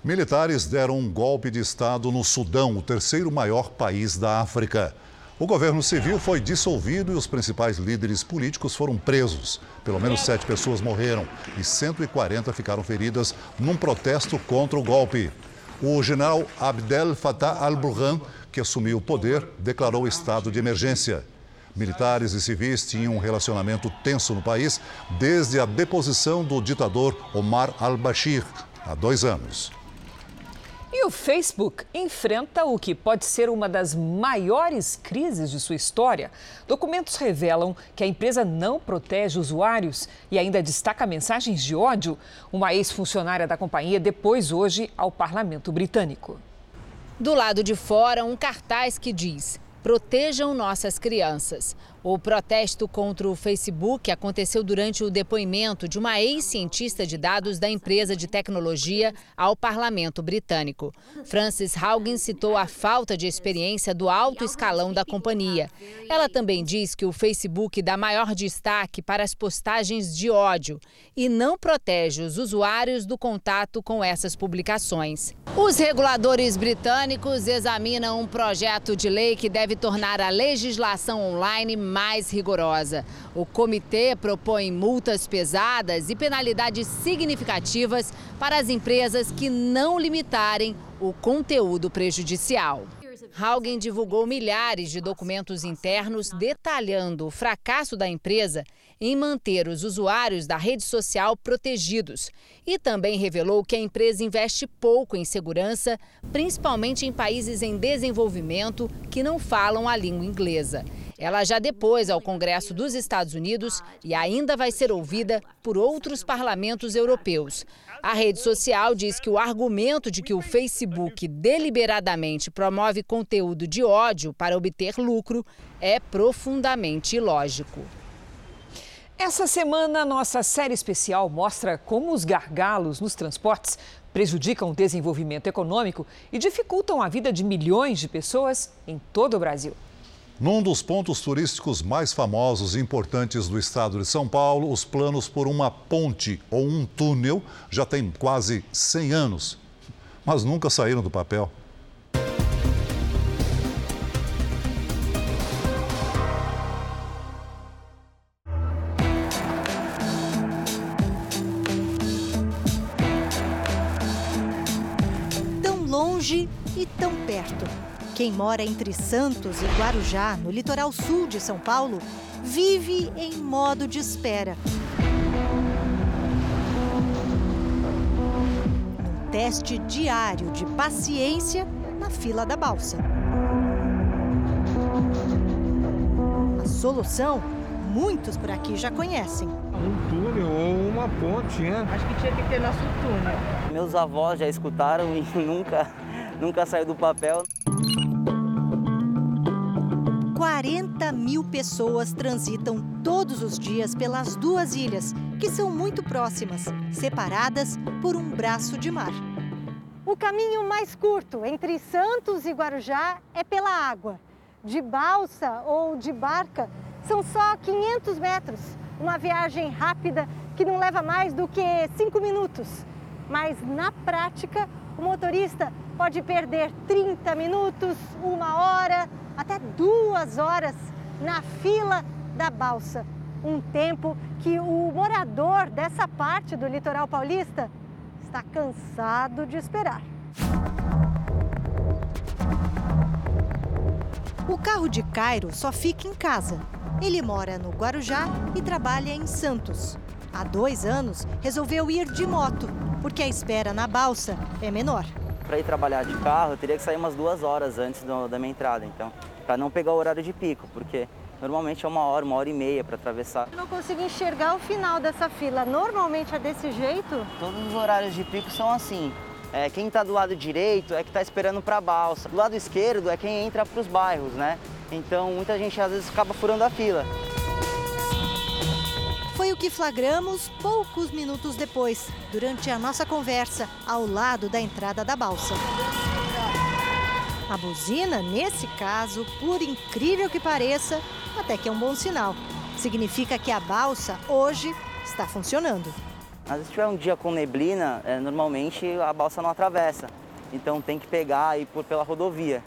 Speaker 1: Militares deram um golpe de Estado no Sudão, o terceiro maior país da África. O governo civil foi dissolvido e os principais líderes políticos foram presos. Pelo menos sete pessoas morreram e 140 ficaram feridas num protesto contra o golpe. O general Abdel Fattah al-Burhan, que assumiu o poder, declarou estado de emergência. Militares e civis tinham um relacionamento tenso no país desde a deposição do ditador Omar al-Bashir, há dois anos.
Speaker 2: E o Facebook enfrenta o que pode ser uma das maiores crises de sua história. Documentos revelam que a empresa não protege usuários e ainda destaca mensagens de ódio. Uma ex-funcionária da companhia depois hoje ao parlamento britânico.
Speaker 45: Do lado de fora, um cartaz que diz: Protejam nossas crianças. O protesto contra o Facebook aconteceu durante o depoimento de uma ex-cientista de dados da empresa de tecnologia ao parlamento britânico. Frances Haugen citou a falta de experiência do alto escalão da companhia. Ela também diz que o Facebook dá maior destaque para as postagens de ódio e não protege os usuários do contato com essas publicações. Os reguladores britânicos examinam um projeto de lei que deve tornar a legislação online mais rigorosa. O comitê propõe multas pesadas e penalidades significativas para as empresas que não limitarem o conteúdo prejudicial. Haugen divulgou milhares de documentos internos detalhando o fracasso da empresa em manter os usuários da rede social protegidos e também revelou que a empresa investe pouco em segurança, principalmente em países em desenvolvimento que não falam a língua inglesa. Ela já depôs ao Congresso dos Estados Unidos e ainda vai ser ouvida por outros parlamentos europeus. A rede social diz que o argumento de que o Facebook deliberadamente promove conteúdo de ódio para obter lucro é profundamente ilógico.
Speaker 2: Essa semana, nossa série especial mostra como os gargalos nos transportes prejudicam o desenvolvimento econômico e dificultam a vida de milhões de pessoas em todo o Brasil.
Speaker 1: Num dos pontos turísticos mais famosos e importantes do estado de São Paulo, os planos por uma ponte ou um túnel já têm quase 100 anos, mas nunca saíram do papel.
Speaker 46: Tão longe e tão perto. Quem mora entre Santos e Guarujá, no litoral sul de São Paulo, vive em modo de espera. Um teste diário de paciência na fila da balsa. A solução, muitos por aqui já conhecem.
Speaker 47: Um túnel ou uma ponte, né?
Speaker 48: Acho que tinha que ter nosso túnel.
Speaker 49: Meus avós já escutaram e nunca, nunca saiu do papel.
Speaker 46: 40 mil pessoas transitam todos os dias pelas duas ilhas, que são muito próximas, separadas por um braço de mar.
Speaker 50: O caminho mais curto entre Santos e Guarujá é pela água. De balsa ou de barca, são só 500 metros. Uma viagem rápida que não leva mais do que cinco minutos. Mas na prática, o motorista pode perder 30 minutos, uma hora, até duas horas na fila da balsa. Um tempo que o morador dessa parte do litoral paulista está cansado de esperar.
Speaker 46: O carro de Cairo só fica em casa. Ele mora no Guarujá e trabalha em Santos. Há dois anos, resolveu ir de moto, porque a espera na balsa é menor.
Speaker 49: Para ir trabalhar de carro, eu teria que sair umas duas horas antes do, da minha entrada, então, para não pegar o horário de pico, porque normalmente é uma hora, uma hora e meia para atravessar.
Speaker 50: Eu não consigo enxergar o final dessa fila. Normalmente é desse jeito?
Speaker 49: Todos os horários de pico são assim. É, quem está do lado direito é que está esperando para a balsa. Do lado esquerdo é quem entra para os bairros, né? Então muita gente às vezes acaba furando a fila.
Speaker 46: Foi o que flagramos poucos minutos depois, durante a nossa conversa ao lado da entrada da balsa. A buzina, nesse caso, por incrível que pareça, até que é um bom sinal. Significa que a balsa hoje está funcionando.
Speaker 49: Mas se tiver um dia com neblina, é, normalmente a balsa não atravessa. Então tem que pegar e pôr pela rodovia.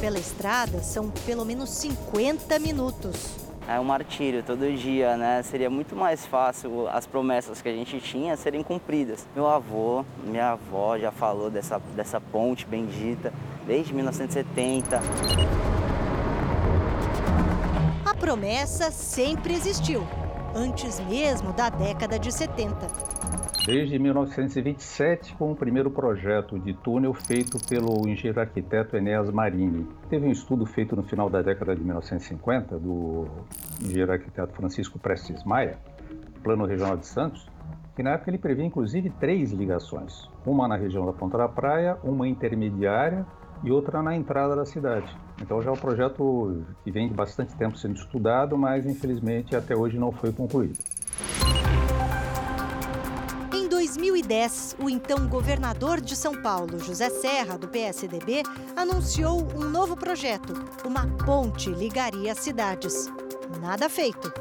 Speaker 46: Pela estrada são pelo menos 50 minutos.
Speaker 49: É um martírio todo dia, né? Seria muito mais fácil as promessas que a gente tinha serem cumpridas. Meu avô, minha avó já falou dessa, dessa ponte bendita desde 1970.
Speaker 46: A promessa sempre existiu, antes mesmo da década de 70
Speaker 51: desde 1927 com o primeiro projeto de túnel feito pelo engenheiro arquiteto Enéas Marini. Teve um estudo feito no final da década de 1950 do engenheiro arquiteto Francisco Prestes Maia, Plano Regional de Santos, que na época ele previa inclusive três ligações, uma na região da Ponta da Praia, uma intermediária e outra na entrada da cidade. Então já é um projeto que vem de bastante tempo sendo estudado, mas infelizmente até hoje não foi concluído.
Speaker 46: 2010, o então governador de São Paulo, José Serra, do PSDB, anunciou um novo projeto. Uma ponte ligaria as cidades. Nada feito.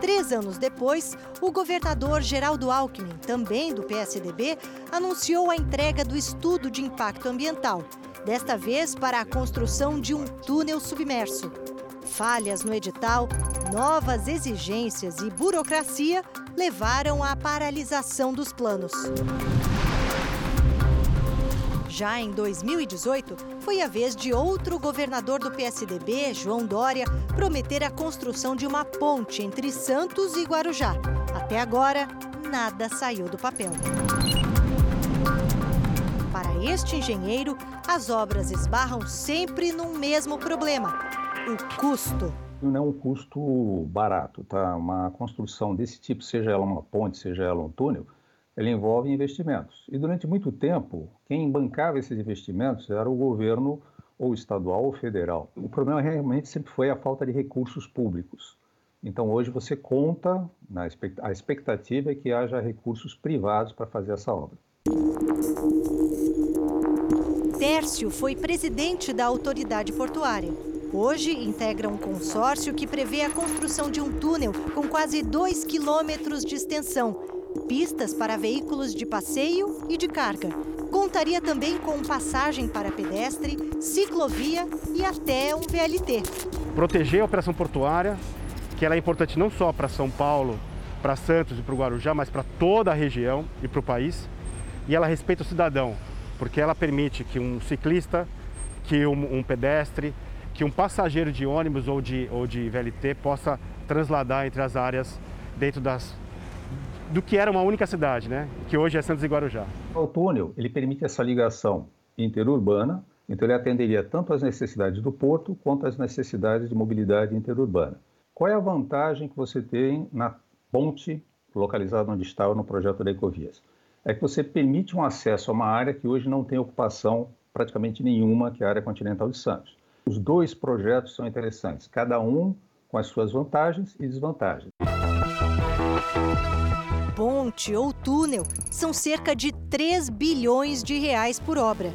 Speaker 46: Três anos depois, o governador Geraldo Alckmin, também do PSDB, anunciou a entrega do estudo de impacto ambiental, desta vez para a construção de um túnel submerso. Falhas no edital, novas exigências e burocracia levaram à paralisação dos planos. Já em 2018, foi a vez de outro governador do PSDB, João Dória, prometer a construção de uma ponte entre Santos e Guarujá. Até agora, nada saiu do papel. Para este engenheiro, as obras esbarram sempre num mesmo problema: o custo
Speaker 51: não é um custo barato, tá? Uma construção desse tipo, seja ela uma ponte, seja ela um túnel, ela envolve investimentos. E durante muito tempo, quem bancava esses investimentos era o governo ou estadual ou federal. O problema realmente sempre foi a falta de recursos públicos. Então hoje você conta, na a expectativa é que haja recursos privados para fazer essa obra.
Speaker 46: Tércio foi presidente da autoridade portuária. Hoje integra um consórcio que prevê a construção de um túnel com quase 2 quilômetros de extensão, pistas para veículos de passeio e de carga. Contaria também com passagem para pedestre, ciclovia e até um VLT.
Speaker 52: Proteger a operação portuária, que ela é importante não só para São Paulo, para Santos e para o Guarujá, mas para toda a região e para o país. E ela respeita o cidadão, porque ela permite que um ciclista, que um, um pedestre, que um passageiro de ônibus ou de, ou de VLT possa transladar entre as áreas dentro das, do que era uma única cidade, né? que hoje é Santos e Guarujá.
Speaker 51: O túnel ele permite essa ligação interurbana, então ele atenderia tanto às necessidades do porto quanto às necessidades de mobilidade interurbana. Qual é a vantagem que você tem na ponte localizada onde está no projeto da Ecovias? É que você permite um acesso a uma área que hoje não tem ocupação praticamente nenhuma, que é a área continental de Santos. Os dois projetos são interessantes, cada um com as suas vantagens e desvantagens.
Speaker 46: Ponte ou túnel são cerca de 3 bilhões de reais por obra.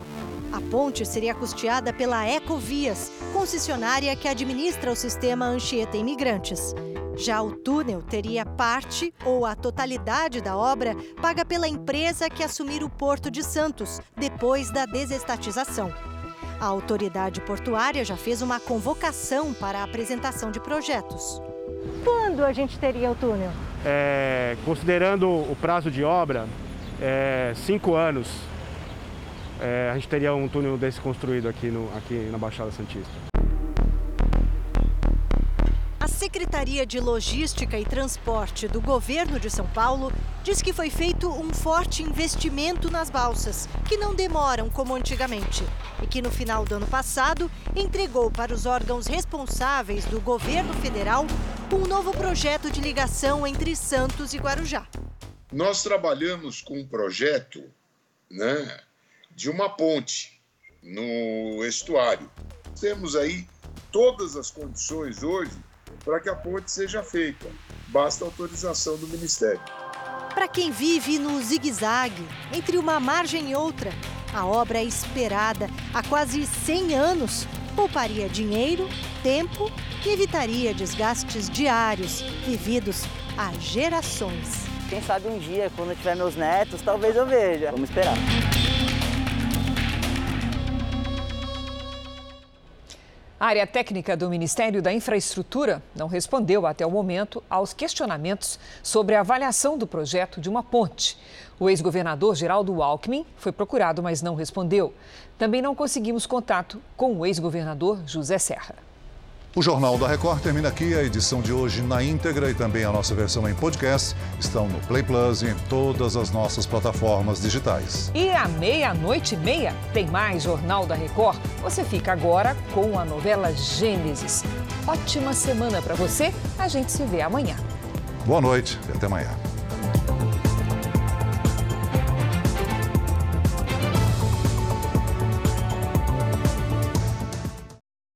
Speaker 46: A ponte seria custeada pela Ecovias, concessionária que administra o sistema Anchieta Imigrantes. Já o túnel teria parte ou a totalidade da obra paga pela empresa que assumir o Porto de Santos, depois da desestatização. A autoridade portuária já fez uma convocação para a apresentação de projetos.
Speaker 50: Quando a gente teria o túnel?
Speaker 52: É, considerando o prazo de obra, é, cinco anos. é, a gente teria um túnel desse construído aqui, no, aqui na Baixada Santista.
Speaker 46: A Secretaria de Logística e Transporte do governo de São Paulo diz que foi feito um forte investimento nas balsas, que não demoram como antigamente, e que no final do ano passado entregou para os órgãos responsáveis do governo federal um novo projeto de ligação entre Santos e Guarujá.
Speaker 53: Nós trabalhamos com um projeto né, de uma ponte no estuário. Temos aí todas as condições hoje para que a ponte seja feita. Basta autorização do Ministério.
Speaker 46: Para quem vive no zigue-zague, entre uma margem e outra, a obra é esperada há quase 100 anos. Pouparia dinheiro, tempo e evitaria desgastes diários vividos há gerações.
Speaker 49: Quem sabe um dia, quando tiver meus netos, talvez eu veja. Vamos esperar.
Speaker 2: A área técnica do Ministério da Infraestrutura não respondeu até o momento aos questionamentos sobre a avaliação do projeto de uma ponte. O ex-governador Geraldo Alckmin foi procurado, mas não respondeu. Também não conseguimos contato com o ex-governador José Serra.
Speaker 1: O Jornal da Record termina aqui. A edição de hoje na íntegra e também a nossa versão em podcast estão no Play Plus e em todas as nossas plataformas digitais.
Speaker 2: E à meia-noite e meia tem mais Jornal da Record. Você fica agora com a novela Gênesis. Ótima semana para você. A gente se vê amanhã.
Speaker 1: Boa noite e até amanhã.